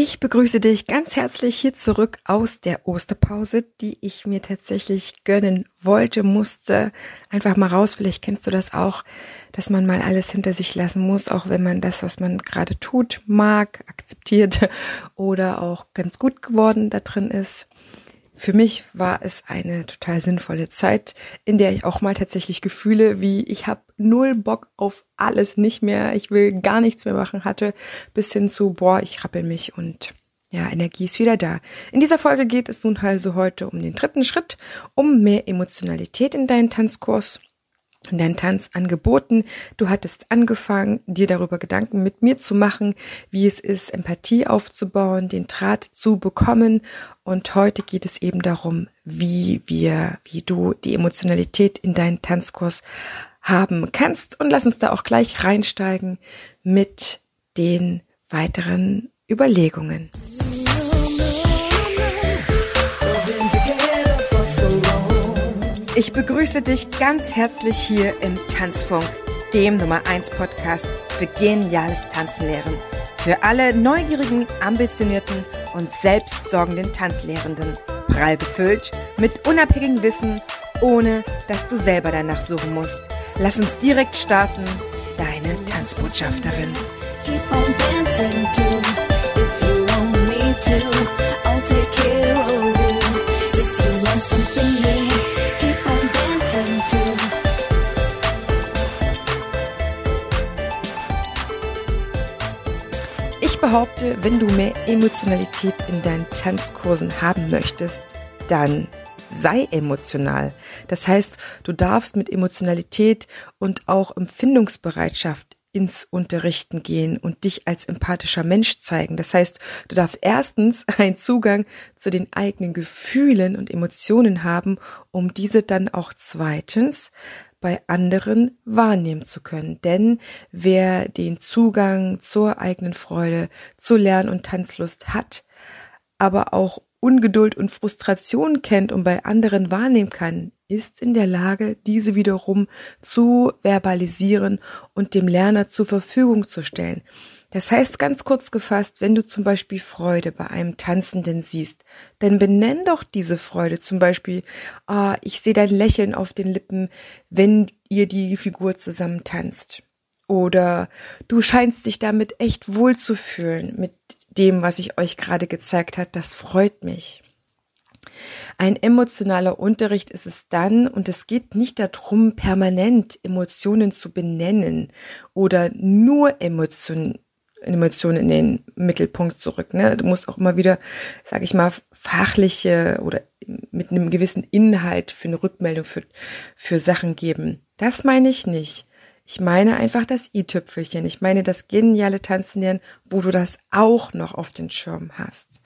Ich begrüße dich ganz herzlich hier zurück aus der Osterpause, die ich mir tatsächlich gönnen wollte, musste. Einfach mal raus, vielleicht kennst du das auch, dass man mal alles hinter sich lassen muss, auch wenn man das, was man gerade tut, mag, akzeptiert oder auch ganz gut geworden da drin ist. Für mich war es eine total sinnvolle Zeit, in der ich auch mal tatsächlich Gefühle wie ich habe null Bock auf alles nicht mehr, ich will gar nichts mehr machen hatte, bis hin zu boah, ich rappel mich und ja, Energie ist wieder da. In dieser Folge geht es nun also heute um den dritten Schritt, um mehr Emotionalität in deinen Tanzkurs deinen Tanz angeboten. Du hattest angefangen, dir darüber Gedanken mit mir zu machen, wie es ist, Empathie aufzubauen, den Draht zu bekommen. Und heute geht es eben darum, wie wir, wie du die Emotionalität in deinen Tanzkurs haben kannst. Und lass uns da auch gleich reinsteigen mit den weiteren Überlegungen. Ich begrüße dich ganz herzlich hier im Tanzfunk, dem Nummer 1 Podcast für geniales Tanzenlehren. Für alle neugierigen, ambitionierten und selbstsorgenden Tanzlehrenden. Prall befüllt mit unabhängigem Wissen, ohne dass du selber danach suchen musst. Lass uns direkt starten. Deine Tanzbotschafterin. Keep on dancing too, if you want me to. Behaupte, wenn du mehr Emotionalität in deinen Tanzkursen haben möchtest, dann sei emotional. Das heißt, du darfst mit Emotionalität und auch Empfindungsbereitschaft ins Unterrichten gehen und dich als empathischer Mensch zeigen. Das heißt, du darfst erstens einen Zugang zu den eigenen Gefühlen und Emotionen haben, um diese dann auch zweitens bei anderen wahrnehmen zu können. Denn wer den Zugang zur eigenen Freude, zur Lern- und Tanzlust hat, aber auch Ungeduld und Frustration kennt und bei anderen wahrnehmen kann, ist in der Lage, diese wiederum zu verbalisieren und dem Lerner zur Verfügung zu stellen. Das heißt ganz kurz gefasst, wenn du zum Beispiel Freude bei einem Tanzenden siehst, dann benenn doch diese Freude. Zum Beispiel, ah, ich sehe dein Lächeln auf den Lippen, wenn ihr die Figur zusammen tanzt. Oder du scheinst dich damit echt wohl zu fühlen mit dem, was ich euch gerade gezeigt hat. Das freut mich. Ein emotionaler Unterricht ist es dann, und es geht nicht darum, permanent Emotionen zu benennen oder nur Emotionen Emotionen in den Mittelpunkt zurück. Ne? Du musst auch immer wieder, sage ich mal, fachliche oder mit einem gewissen Inhalt für eine Rückmeldung für, für Sachen geben. Das meine ich nicht. Ich meine einfach das i-Tüpfelchen. Ich meine das geniale Tanzen lernen, wo du das auch noch auf den Schirm hast.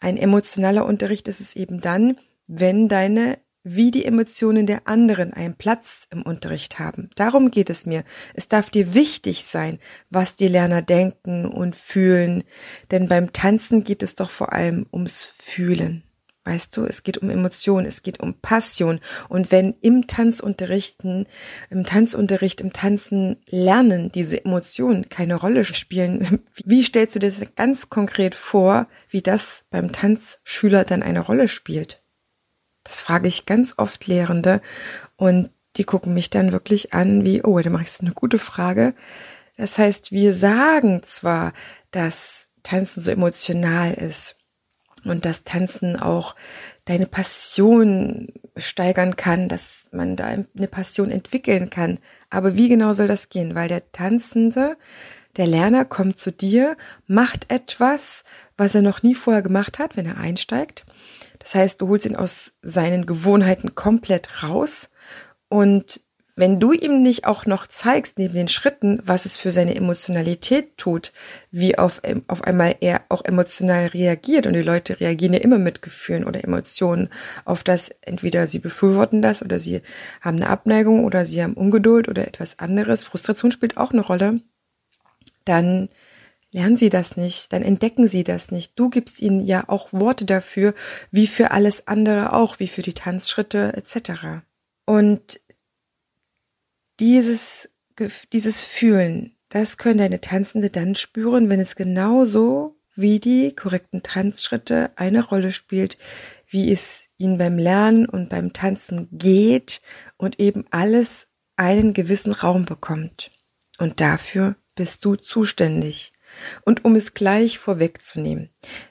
Ein emotionaler Unterricht ist es eben dann, wenn deine wie die Emotionen der anderen einen Platz im Unterricht haben. Darum geht es mir. Es darf dir wichtig sein, was die Lerner denken und fühlen, denn beim Tanzen geht es doch vor allem ums Fühlen. Weißt du, es geht um Emotionen, es geht um Passion. Und wenn im Tanzunterrichten, im Tanzunterricht, im Tanzen lernen diese Emotionen keine Rolle spielen, wie stellst du dir das ganz konkret vor, wie das beim Tanzschüler dann eine Rolle spielt? Das frage ich ganz oft Lehrende und die gucken mich dann wirklich an wie, oh, da mache ich eine gute Frage. Das heißt, wir sagen zwar, dass Tanzen so emotional ist und dass Tanzen auch deine Passion steigern kann, dass man da eine Passion entwickeln kann. Aber wie genau soll das gehen? Weil der Tanzende, der Lerner kommt zu dir, macht etwas, was er noch nie vorher gemacht hat, wenn er einsteigt das heißt, du holst ihn aus seinen Gewohnheiten komplett raus und wenn du ihm nicht auch noch zeigst, neben den Schritten, was es für seine Emotionalität tut, wie auf, auf einmal er auch emotional reagiert und die Leute reagieren ja immer mit Gefühlen oder Emotionen auf das, entweder sie befürworten das oder sie haben eine Abneigung oder sie haben Ungeduld oder etwas anderes. Frustration spielt auch eine Rolle. Dann lernen sie das nicht, dann entdecken sie das nicht. Du gibst ihnen ja auch Worte dafür, wie für alles andere auch, wie für die Tanzschritte etc. Und dieses, dieses Fühlen, das können deine Tanzende dann spüren, wenn es genauso wie die korrekten Tanzschritte eine Rolle spielt, wie es ihnen beim Lernen und beim Tanzen geht und eben alles einen gewissen Raum bekommt. Und dafür bist du zuständig. Und um es gleich vorwegzunehmen,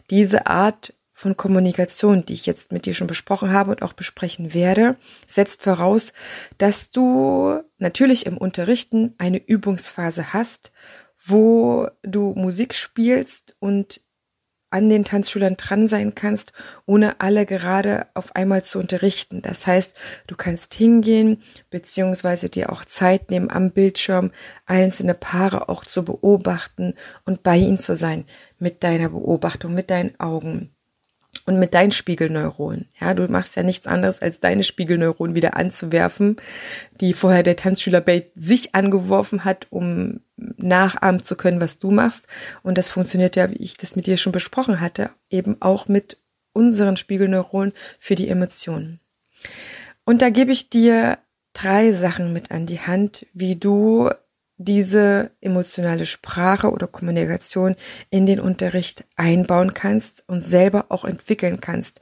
diese Art von Kommunikation, die ich jetzt mit dir schon besprochen habe und auch besprechen werde, setzt voraus, dass du natürlich im Unterrichten eine Übungsphase hast, wo du Musik spielst und an den Tanzschülern dran sein kannst, ohne alle gerade auf einmal zu unterrichten. Das heißt, du kannst hingehen, beziehungsweise dir auch Zeit nehmen, am Bildschirm einzelne Paare auch zu beobachten und bei ihnen zu sein, mit deiner Beobachtung, mit deinen Augen und mit deinen Spiegelneuronen. Ja, du machst ja nichts anderes, als deine Spiegelneuronen wieder anzuwerfen, die vorher der Tanzschüler bei sich angeworfen hat, um nachahmen zu können, was du machst. Und das funktioniert ja, wie ich das mit dir schon besprochen hatte, eben auch mit unseren Spiegelneuronen für die Emotionen. Und da gebe ich dir drei Sachen mit an die Hand, wie du diese emotionale Sprache oder Kommunikation in den Unterricht einbauen kannst und selber auch entwickeln kannst.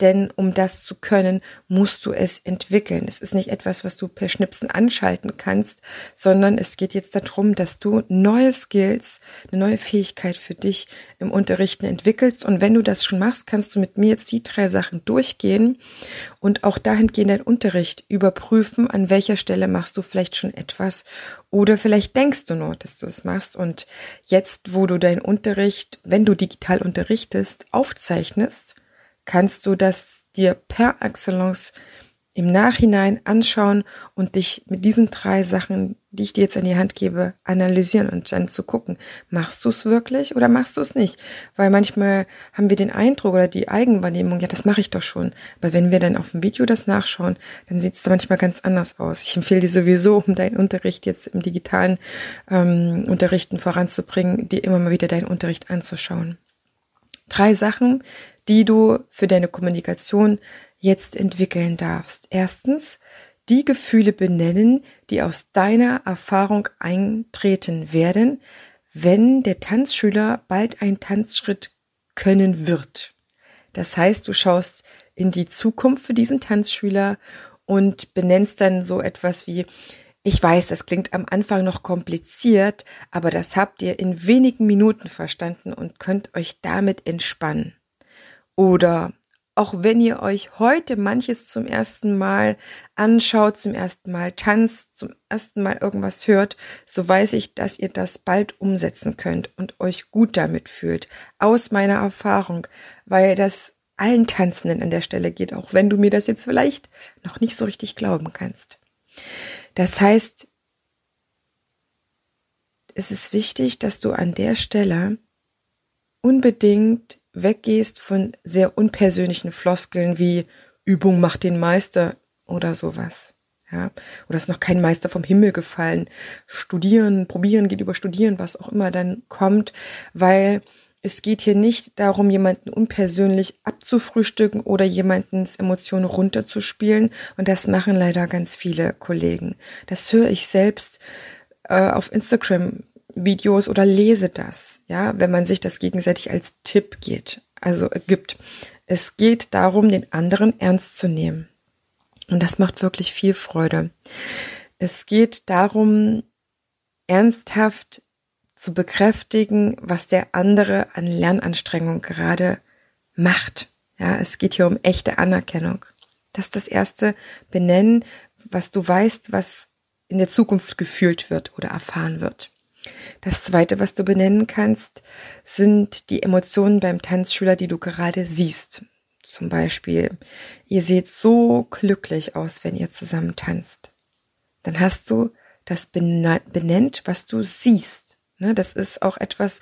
Denn um das zu können, musst du es entwickeln. Es ist nicht etwas, was du per Schnipsen anschalten kannst, sondern es geht jetzt darum, dass du neue Skills, eine neue Fähigkeit für dich im Unterrichten entwickelst. Und wenn du das schon machst, kannst du mit mir jetzt die drei Sachen durchgehen und auch dahingehend deinen Unterricht überprüfen, an welcher Stelle machst du vielleicht schon etwas oder vielleicht denkst du nur, dass du es machst. Und jetzt, wo du deinen Unterricht, wenn du digital unterrichtest, aufzeichnest, kannst du das dir per Excellence im Nachhinein anschauen und dich mit diesen drei Sachen, die ich dir jetzt in die Hand gebe, analysieren und dann zu gucken, machst du es wirklich oder machst du es nicht? Weil manchmal haben wir den Eindruck oder die Eigenwahrnehmung, ja, das mache ich doch schon. Aber wenn wir dann auf dem Video das nachschauen, dann sieht es da manchmal ganz anders aus. Ich empfehle dir sowieso, um deinen Unterricht jetzt im digitalen ähm, Unterrichten voranzubringen, dir immer mal wieder deinen Unterricht anzuschauen. Drei Sachen, die du für deine Kommunikation jetzt entwickeln darfst. Erstens, die Gefühle benennen, die aus deiner Erfahrung eintreten werden, wenn der Tanzschüler bald einen Tanzschritt können wird. Das heißt, du schaust in die Zukunft für diesen Tanzschüler und benennst dann so etwas wie, ich weiß, das klingt am Anfang noch kompliziert, aber das habt ihr in wenigen Minuten verstanden und könnt euch damit entspannen. Oder auch wenn ihr euch heute manches zum ersten Mal anschaut, zum ersten Mal tanzt, zum ersten Mal irgendwas hört, so weiß ich, dass ihr das bald umsetzen könnt und euch gut damit fühlt. Aus meiner Erfahrung, weil das allen Tanzenden an der Stelle geht, auch wenn du mir das jetzt vielleicht noch nicht so richtig glauben kannst. Das heißt, es ist wichtig, dass du an der Stelle unbedingt weggehst von sehr unpersönlichen Floskeln wie Übung macht den Meister oder sowas. Ja, oder ist noch kein Meister vom Himmel gefallen. Studieren, probieren geht über Studieren, was auch immer dann kommt, weil es geht hier nicht darum, jemanden unpersönlich abzufrühstücken oder jemandens Emotionen runterzuspielen. Und das machen leider ganz viele Kollegen. Das höre ich selbst äh, auf Instagram Videos oder lese das, ja, wenn man sich das gegenseitig als Tipp geht, also gibt. Es geht darum, den anderen ernst zu nehmen. Und das macht wirklich viel Freude. Es geht darum, ernsthaft zu bekräftigen, was der andere an Lernanstrengung gerade macht. Ja, es geht hier um echte Anerkennung. Das ist das erste Benennen, was du weißt, was in der Zukunft gefühlt wird oder erfahren wird. Das zweite, was du benennen kannst, sind die Emotionen beim Tanzschüler, die du gerade siehst. Zum Beispiel, ihr seht so glücklich aus, wenn ihr zusammen tanzt. Dann hast du das benennt, was du siehst. Ne, das ist auch etwas,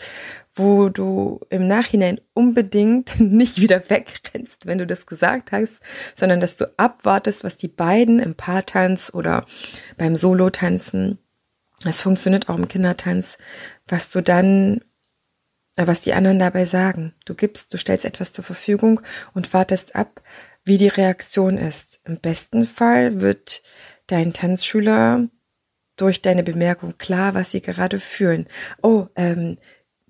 wo du im Nachhinein unbedingt nicht wieder wegrennst, wenn du das gesagt hast, sondern dass du abwartest, was die beiden im Paartanz oder beim Solo-Tanzen es funktioniert auch im Kindertanz, was du dann, äh, was die anderen dabei sagen. Du gibst, du stellst etwas zur Verfügung und wartest ab, wie die Reaktion ist. Im besten Fall wird dein Tanzschüler durch deine Bemerkung klar, was sie gerade fühlen. Oh, ähm,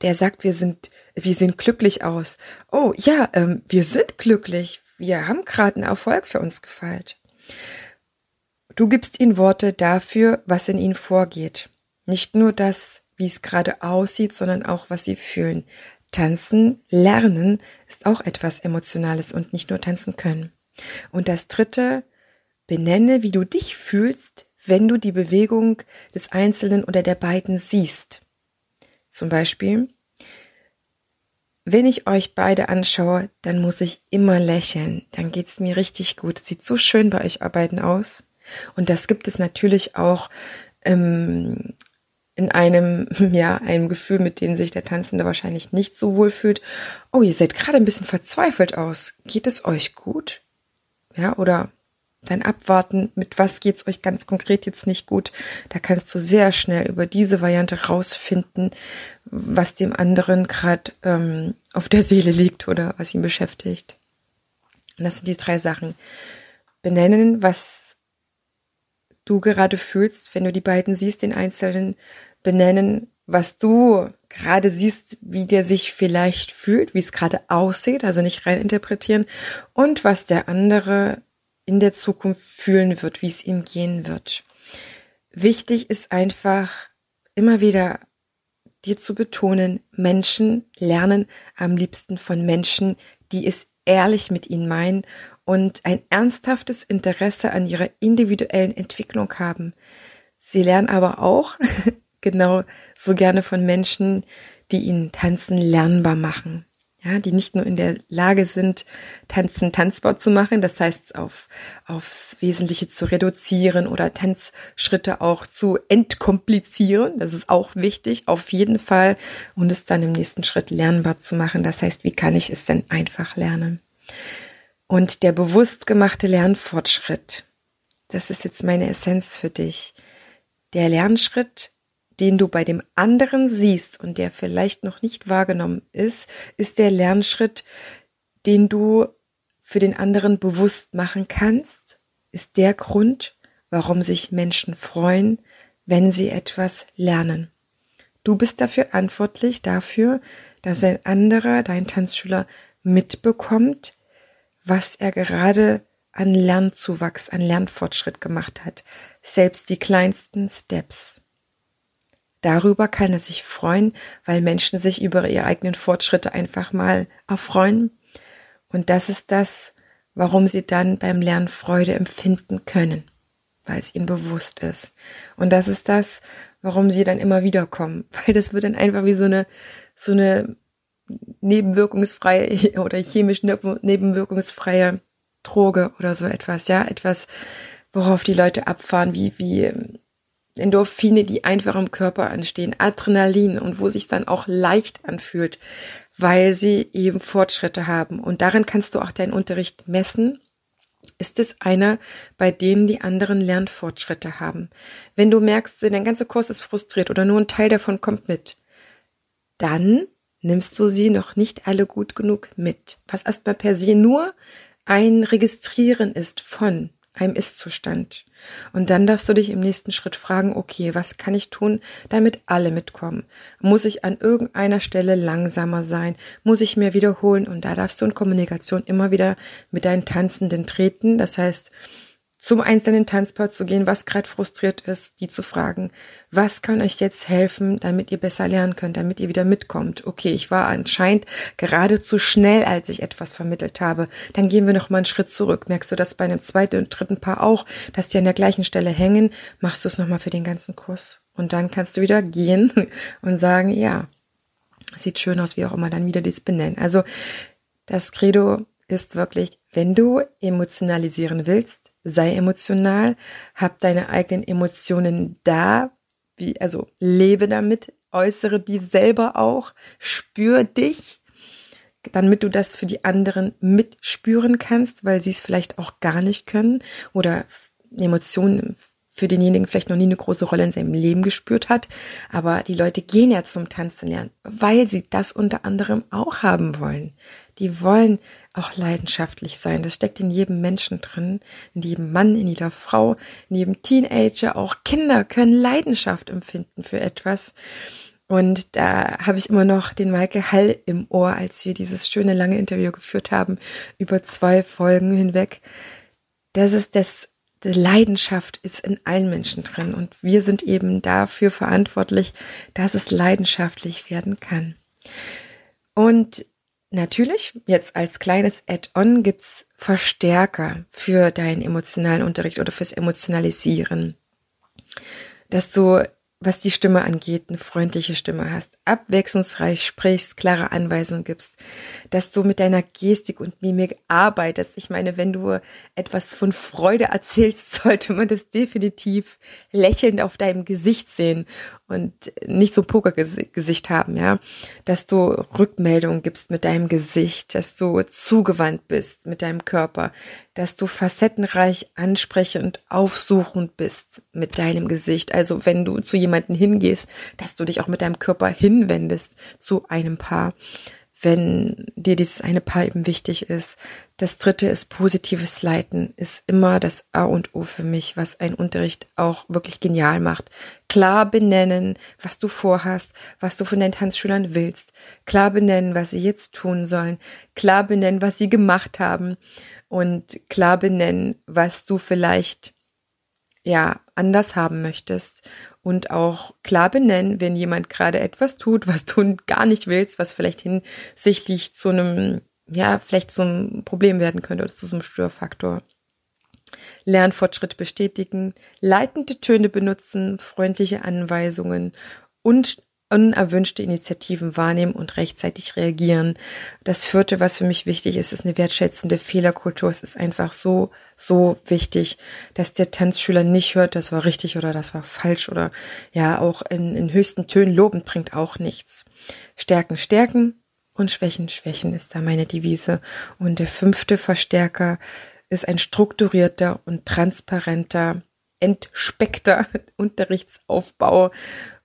der sagt, wir sind, wir sehen glücklich aus. Oh ja, ähm, wir sind glücklich. Wir haben gerade einen Erfolg für uns gefeiert. Du gibst ihnen Worte dafür, was in ihnen vorgeht. Nicht nur das, wie es gerade aussieht, sondern auch, was sie fühlen. Tanzen, lernen ist auch etwas Emotionales und nicht nur tanzen können. Und das dritte, benenne, wie du dich fühlst, wenn du die Bewegung des Einzelnen oder der beiden siehst. Zum Beispiel, wenn ich euch beide anschaue, dann muss ich immer lächeln. Dann geht's mir richtig gut. sieht so schön bei euch arbeiten aus. Und das gibt es natürlich auch ähm, in einem, ja, einem Gefühl, mit dem sich der Tanzende wahrscheinlich nicht so wohl fühlt. Oh, ihr seid gerade ein bisschen verzweifelt aus. Geht es euch gut? Ja, oder dann abwarten, mit was geht's euch ganz konkret jetzt nicht gut. Da kannst du sehr schnell über diese Variante rausfinden, was dem anderen gerade ähm, auf der Seele liegt oder was ihn beschäftigt. Und das sind die drei Sachen. Benennen, was du gerade fühlst, wenn du die beiden siehst, den Einzelnen. Benennen, was du gerade siehst, wie der sich vielleicht fühlt, wie es gerade aussieht, also nicht rein interpretieren. Und was der andere in der Zukunft fühlen wird, wie es ihm gehen wird. Wichtig ist einfach immer wieder dir zu betonen, Menschen lernen am liebsten von Menschen, die es ehrlich mit ihnen meinen und ein ernsthaftes Interesse an ihrer individuellen Entwicklung haben. Sie lernen aber auch genau so gerne von Menschen, die ihnen Tanzen lernbar machen ja, die nicht nur in der Lage sind, Tanzen tanzbar zu machen, das heißt auf, aufs Wesentliche zu reduzieren oder Tanzschritte auch zu entkomplizieren. Das ist auch wichtig, auf jeden Fall. Und es dann im nächsten Schritt lernbar zu machen. Das heißt, wie kann ich es denn einfach lernen? Und der bewusst gemachte Lernfortschritt, das ist jetzt meine Essenz für dich. Der Lernschritt den du bei dem anderen siehst und der vielleicht noch nicht wahrgenommen ist, ist der Lernschritt, den du für den anderen bewusst machen kannst, ist der Grund, warum sich Menschen freuen, wenn sie etwas lernen. Du bist dafür verantwortlich dafür, dass ein anderer, dein Tanzschüler, mitbekommt, was er gerade an Lernzuwachs, an Lernfortschritt gemacht hat. Selbst die kleinsten Steps. Darüber kann er sich freuen, weil Menschen sich über ihre eigenen Fortschritte einfach mal erfreuen. Und das ist das, warum sie dann beim Lernen Freude empfinden können, weil es ihnen bewusst ist. Und das ist das, warum sie dann immer wieder kommen, weil das wird dann einfach wie so eine, so eine nebenwirkungsfreie oder chemisch nebenwirkungsfreie Droge oder so etwas, ja, etwas, worauf die Leute abfahren, wie, wie Endorphine, die einfach im Körper anstehen, Adrenalin und wo sich dann auch leicht anfühlt, weil sie eben Fortschritte haben. Und daran kannst du auch deinen Unterricht messen. Ist es einer, bei denen die anderen Lernfortschritte haben? Wenn du merkst, dein ganzer Kurs ist frustriert oder nur ein Teil davon kommt mit, dann nimmst du sie noch nicht alle gut genug mit. Was erstmal per se nur ein Registrieren ist von einem Ist-Zustand. Und dann darfst du dich im nächsten Schritt fragen, okay, was kann ich tun, damit alle mitkommen? Muss ich an irgendeiner Stelle langsamer sein? Muss ich mehr wiederholen? Und da darfst du in Kommunikation immer wieder mit deinen Tanzenden treten. Das heißt, zum einzelnen Tanzpaar zu gehen, was gerade frustriert ist, die zu fragen, was kann euch jetzt helfen, damit ihr besser lernen könnt, damit ihr wieder mitkommt. Okay, ich war anscheinend gerade zu schnell, als ich etwas vermittelt habe. Dann gehen wir noch mal einen Schritt zurück. Merkst du das bei einem zweiten und dritten Paar auch, dass die an der gleichen Stelle hängen? Machst du es noch mal für den ganzen Kurs und dann kannst du wieder gehen und sagen, ja, sieht schön aus, wie auch immer dann wieder dies benennen. Also das Credo ist wirklich, wenn du emotionalisieren willst, sei emotional, hab deine eigenen Emotionen da, wie, also lebe damit, äußere die selber auch, spür dich, damit du das für die anderen mitspüren kannst, weil sie es vielleicht auch gar nicht können oder Emotionen für denjenigen vielleicht noch nie eine große Rolle in seinem Leben gespürt hat. Aber die Leute gehen ja zum Tanzen lernen, weil sie das unter anderem auch haben wollen. Die wollen auch leidenschaftlich sein. Das steckt in jedem Menschen drin, in jedem Mann, in jeder Frau, in jedem Teenager. Auch Kinder können Leidenschaft empfinden für etwas. Und da habe ich immer noch den Michael Hall im Ohr, als wir dieses schöne lange Interview geführt haben, über zwei Folgen hinweg. Das ist das, die Leidenschaft ist in allen Menschen drin und wir sind eben dafür verantwortlich, dass es leidenschaftlich werden kann. Und natürlich, jetzt als kleines Add-on gibt's Verstärker für deinen emotionalen Unterricht oder fürs Emotionalisieren. Dass du was die Stimme angeht, eine freundliche Stimme hast, abwechslungsreich sprichst, klare Anweisungen gibst, dass du mit deiner Gestik und Mimik arbeitest. Ich meine, wenn du etwas von Freude erzählst, sollte man das definitiv lächelnd auf deinem Gesicht sehen und nicht so Pokergesicht haben, ja, dass du Rückmeldungen gibst mit deinem Gesicht, dass du zugewandt bist mit deinem Körper, dass du facettenreich ansprechend aufsuchend bist mit deinem Gesicht. Also wenn du zu jemanden hingehst, dass du dich auch mit deinem Körper hinwendest zu einem Paar wenn dir dieses eine Paar eben wichtig ist. Das dritte ist positives Leiten, ist immer das A und O für mich, was ein Unterricht auch wirklich genial macht. Klar benennen, was du vorhast, was du von deinen Tanzschülern willst. Klar benennen, was sie jetzt tun sollen. Klar benennen, was sie gemacht haben. Und klar benennen, was du vielleicht ja anders haben möchtest und auch klar benennen, wenn jemand gerade etwas tut, was du gar nicht willst, was vielleicht hinsichtlich zu einem, ja, vielleicht ein Problem werden könnte oder zu so einem Störfaktor. Lernfortschritt bestätigen, leitende Töne benutzen, freundliche Anweisungen und unerwünschte Initiativen wahrnehmen und rechtzeitig reagieren. Das vierte, was für mich wichtig ist, ist eine wertschätzende Fehlerkultur. Es ist einfach so, so wichtig, dass der Tanzschüler nicht hört, das war richtig oder das war falsch oder ja, auch in, in höchsten Tönen loben bringt auch nichts. Stärken, stärken und Schwächen, schwächen ist da meine Devise. Und der fünfte Verstärker ist ein strukturierter und transparenter entspeckter Unterrichtsaufbau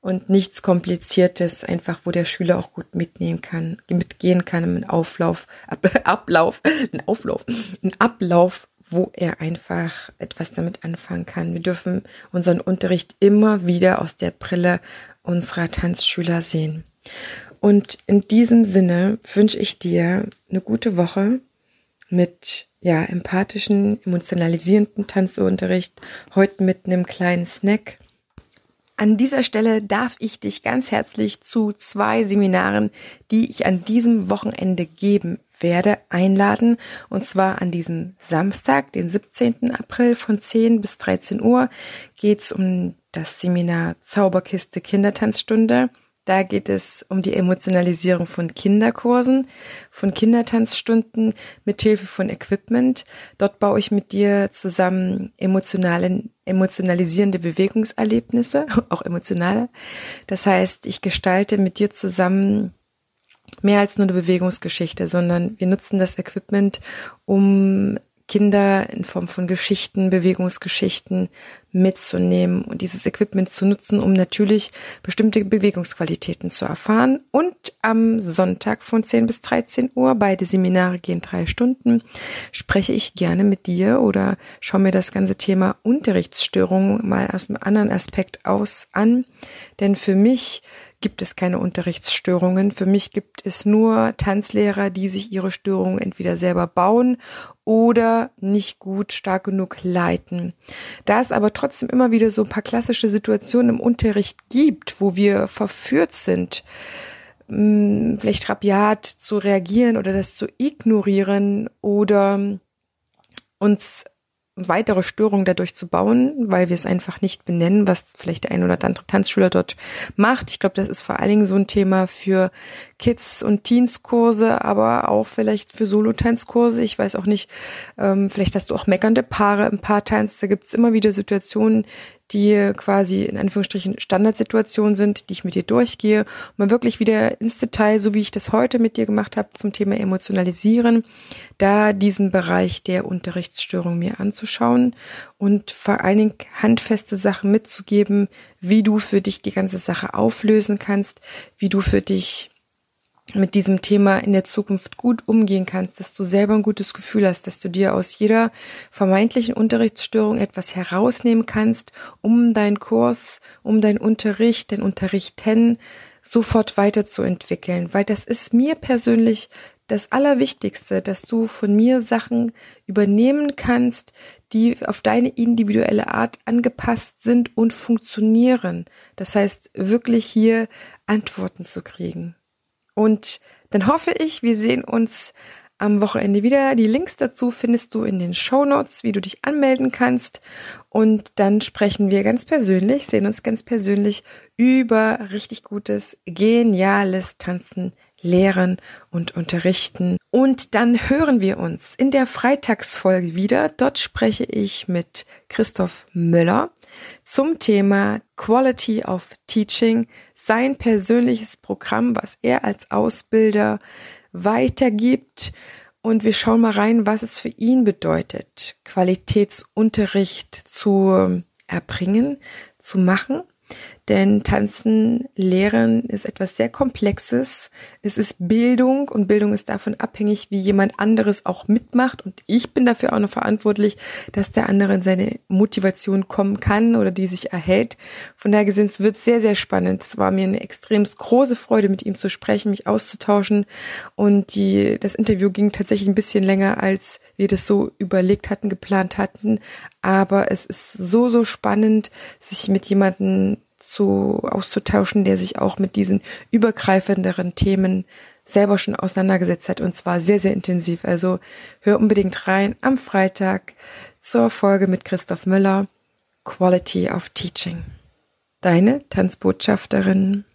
und nichts Kompliziertes, einfach wo der Schüler auch gut mitnehmen kann, mitgehen kann im Auflauf, Ab, Ablauf, ein Auflauf, ein Ablauf, wo er einfach etwas damit anfangen kann. Wir dürfen unseren Unterricht immer wieder aus der Brille unserer Tanzschüler sehen. Und in diesem Sinne wünsche ich dir eine gute Woche mit ja empathischen, emotionalisierenden Tanzunterricht. Heute mit einem kleinen Snack an dieser Stelle darf ich dich ganz herzlich zu zwei Seminaren, die ich an diesem Wochenende geben werde, einladen. Und zwar an diesem Samstag, den 17. April von 10 bis 13 Uhr geht's um das Seminar Zauberkiste Kindertanzstunde. Da geht es um die Emotionalisierung von Kinderkursen, von Kindertanzstunden mit Hilfe von Equipment. Dort baue ich mit dir zusammen emotionale, emotionalisierende Bewegungserlebnisse, auch emotionale. Das heißt, ich gestalte mit dir zusammen mehr als nur eine Bewegungsgeschichte, sondern wir nutzen das Equipment, um Kinder in Form von Geschichten, Bewegungsgeschichten mitzunehmen und dieses Equipment zu nutzen, um natürlich bestimmte Bewegungsqualitäten zu erfahren. Und am Sonntag von 10 bis 13 Uhr, beide Seminare gehen drei Stunden, spreche ich gerne mit dir oder schaue mir das ganze Thema Unterrichtsstörungen mal aus einem anderen Aspekt aus an. Denn für mich gibt es keine Unterrichtsstörungen. Für mich gibt es nur Tanzlehrer, die sich ihre Störungen entweder selber bauen oder nicht gut stark genug leiten. Da es aber trotzdem immer wieder so ein paar klassische Situationen im Unterricht gibt, wo wir verführt sind, hm, vielleicht rabiat zu reagieren oder das zu ignorieren oder uns weitere Störungen dadurch zu bauen, weil wir es einfach nicht benennen, was vielleicht der ein oder andere Tanzschüler dort macht. Ich glaube, das ist vor allen Dingen so ein Thema für Kids- und Teenskurse, aber auch vielleicht für Solo-Tanzkurse. Ich weiß auch nicht, ähm, vielleicht hast du auch meckernde Paare im Paartanz. Da gibt es immer wieder Situationen, die quasi in Anführungsstrichen Standardsituationen sind, die ich mit dir durchgehe, um mal wirklich wieder ins Detail, so wie ich das heute mit dir gemacht habe, zum Thema Emotionalisieren, da diesen Bereich der Unterrichtsstörung mir anzuschauen und vor allen Dingen handfeste Sachen mitzugeben, wie du für dich die ganze Sache auflösen kannst, wie du für dich mit diesem Thema in der Zukunft gut umgehen kannst, dass du selber ein gutes Gefühl hast, dass du dir aus jeder vermeintlichen Unterrichtsstörung etwas herausnehmen kannst, um deinen Kurs, um deinen Unterricht, den Unterrichten sofort weiterzuentwickeln, weil das ist mir persönlich das Allerwichtigste, dass du von mir Sachen übernehmen kannst, die auf deine individuelle Art angepasst sind und funktionieren. Das heißt, wirklich hier Antworten zu kriegen. Und dann hoffe ich, wir sehen uns am Wochenende wieder. Die Links dazu findest du in den Show Notes, wie du dich anmelden kannst. Und dann sprechen wir ganz persönlich, sehen uns ganz persönlich über richtig gutes, geniales Tanzen, Lehren und Unterrichten. Und dann hören wir uns in der Freitagsfolge wieder. Dort spreche ich mit Christoph Müller zum Thema Quality of Teaching, sein persönliches Programm, was er als Ausbilder weitergibt. Und wir schauen mal rein, was es für ihn bedeutet, Qualitätsunterricht zu erbringen, zu machen. Denn Tanzen lehren ist etwas sehr Komplexes. Es ist Bildung und Bildung ist davon abhängig, wie jemand anderes auch mitmacht. Und ich bin dafür auch noch verantwortlich, dass der andere in seine Motivation kommen kann oder die sich erhält. Von daher gesehen, es wird sehr, sehr spannend. Es war mir eine extrem große Freude, mit ihm zu sprechen, mich auszutauschen. Und die, das Interview ging tatsächlich ein bisschen länger, als wir das so überlegt hatten, geplant hatten. Aber es ist so, so spannend, sich mit jemandem zu, auszutauschen, der sich auch mit diesen übergreifenderen Themen selber schon auseinandergesetzt hat und zwar sehr, sehr intensiv. Also hör unbedingt rein am Freitag zur Folge mit Christoph Müller, Quality of Teaching. Deine Tanzbotschafterin